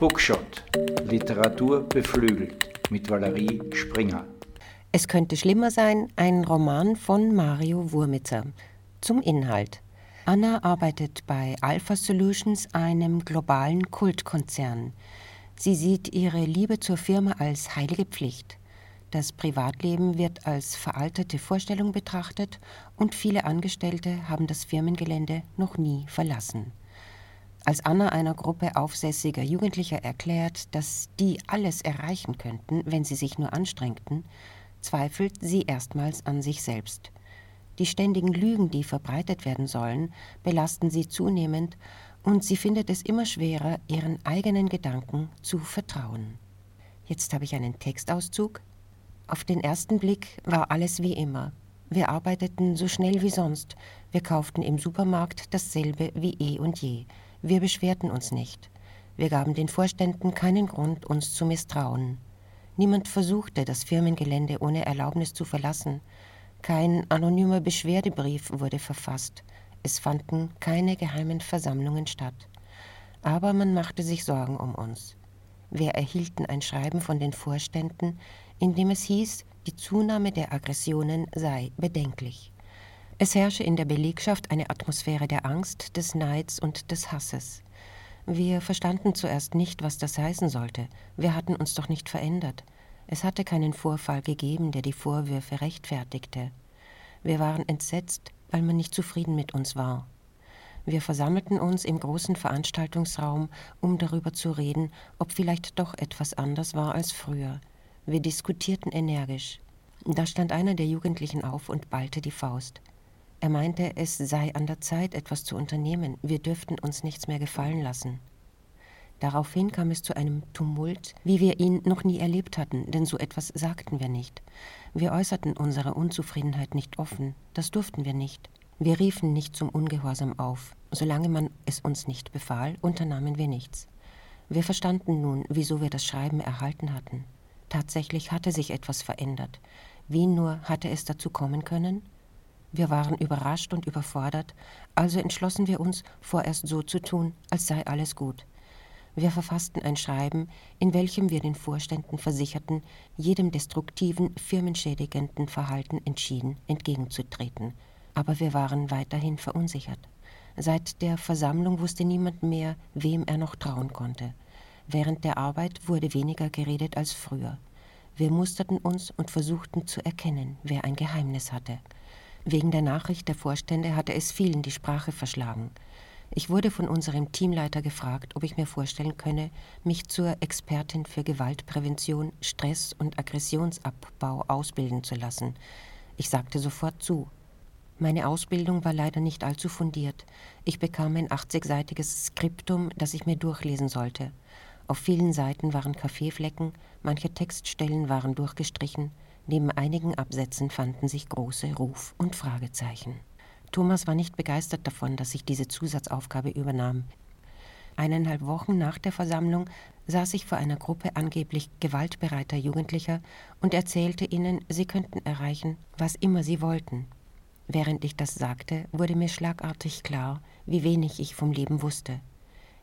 Bookshot. Literatur beflügelt mit Valerie Springer. Es könnte schlimmer sein, ein Roman von Mario Wurmitzer. Zum Inhalt. Anna arbeitet bei Alpha Solutions, einem globalen Kultkonzern. Sie sieht ihre Liebe zur Firma als heilige Pflicht. Das Privatleben wird als veraltete Vorstellung betrachtet und viele Angestellte haben das Firmengelände noch nie verlassen. Als Anna einer Gruppe aufsässiger Jugendlicher erklärt, dass die alles erreichen könnten, wenn sie sich nur anstrengten, zweifelt sie erstmals an sich selbst. Die ständigen Lügen, die verbreitet werden sollen, belasten sie zunehmend und sie findet es immer schwerer, ihren eigenen Gedanken zu vertrauen. Jetzt habe ich einen Textauszug. Auf den ersten Blick war alles wie immer. Wir arbeiteten so schnell wie sonst. Wir kauften im Supermarkt dasselbe wie eh und je. Wir beschwerten uns nicht. Wir gaben den Vorständen keinen Grund, uns zu misstrauen. Niemand versuchte, das Firmengelände ohne Erlaubnis zu verlassen. Kein anonymer Beschwerdebrief wurde verfasst. Es fanden keine geheimen Versammlungen statt. Aber man machte sich Sorgen um uns. Wir erhielten ein Schreiben von den Vorständen, in dem es hieß, die Zunahme der Aggressionen sei bedenklich. Es herrsche in der Belegschaft eine Atmosphäre der Angst, des Neids und des Hasses. Wir verstanden zuerst nicht, was das heißen sollte. Wir hatten uns doch nicht verändert. Es hatte keinen Vorfall gegeben, der die Vorwürfe rechtfertigte. Wir waren entsetzt, weil man nicht zufrieden mit uns war. Wir versammelten uns im großen Veranstaltungsraum, um darüber zu reden, ob vielleicht doch etwas anders war als früher. Wir diskutierten energisch. Da stand einer der Jugendlichen auf und ballte die Faust. Er meinte, es sei an der Zeit, etwas zu unternehmen. Wir dürften uns nichts mehr gefallen lassen. Daraufhin kam es zu einem Tumult, wie wir ihn noch nie erlebt hatten, denn so etwas sagten wir nicht. Wir äußerten unsere Unzufriedenheit nicht offen, das durften wir nicht. Wir riefen nicht zum Ungehorsam auf. Solange man es uns nicht befahl, unternahmen wir nichts. Wir verstanden nun, wieso wir das Schreiben erhalten hatten. Tatsächlich hatte sich etwas verändert. Wie nur hatte es dazu kommen können? Wir waren überrascht und überfordert, also entschlossen wir uns, vorerst so zu tun, als sei alles gut. Wir verfassten ein Schreiben, in welchem wir den Vorständen versicherten, jedem destruktiven, firmenschädigenden Verhalten entschieden entgegenzutreten. Aber wir waren weiterhin verunsichert. Seit der Versammlung wusste niemand mehr, wem er noch trauen konnte. Während der Arbeit wurde weniger geredet als früher. Wir musterten uns und versuchten zu erkennen, wer ein Geheimnis hatte. Wegen der Nachricht der Vorstände hatte es vielen die Sprache verschlagen. Ich wurde von unserem Teamleiter gefragt, ob ich mir vorstellen könne, mich zur Expertin für Gewaltprävention, Stress und Aggressionsabbau ausbilden zu lassen. Ich sagte sofort zu. Meine Ausbildung war leider nicht allzu fundiert. Ich bekam ein 80-seitiges Skriptum, das ich mir durchlesen sollte. Auf vielen Seiten waren Kaffeeflecken, manche Textstellen waren durchgestrichen, neben einigen Absätzen fanden sich große Ruf- und Fragezeichen. Thomas war nicht begeistert davon, dass ich diese Zusatzaufgabe übernahm. Eineinhalb Wochen nach der Versammlung saß ich vor einer Gruppe angeblich gewaltbereiter Jugendlicher und erzählte ihnen, sie könnten erreichen, was immer sie wollten. Während ich das sagte, wurde mir schlagartig klar, wie wenig ich vom Leben wusste.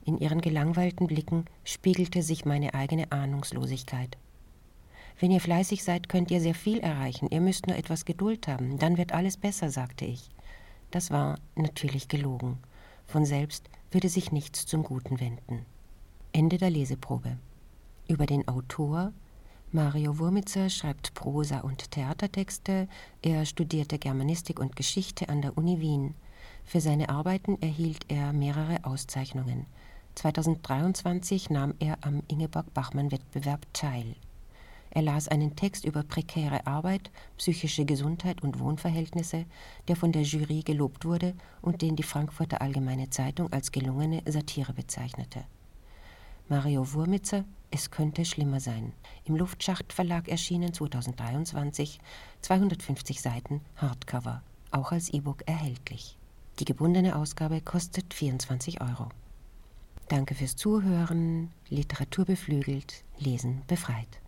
In ihren gelangweilten Blicken spiegelte sich meine eigene Ahnungslosigkeit. Wenn ihr fleißig seid, könnt ihr sehr viel erreichen, ihr müsst nur etwas Geduld haben, dann wird alles besser, sagte ich. Das war natürlich gelogen. Von selbst würde sich nichts zum Guten wenden. Ende der Leseprobe. Über den Autor Mario Wurmitzer schreibt Prosa und Theatertexte. Er studierte Germanistik und Geschichte an der Uni Wien. Für seine Arbeiten erhielt er mehrere Auszeichnungen. 2023 nahm er am Ingeborg-Bachmann-Wettbewerb teil. Er las einen Text über prekäre Arbeit, psychische Gesundheit und Wohnverhältnisse, der von der Jury gelobt wurde und den die Frankfurter Allgemeine Zeitung als gelungene Satire bezeichnete. Mario Wurmitzer Es könnte schlimmer sein. Im Luftschacht Verlag erschienen 2023, 250 Seiten, Hardcover, auch als E-Book erhältlich. Die gebundene Ausgabe kostet 24 Euro. Danke fürs Zuhören. Literatur beflügelt, Lesen befreit.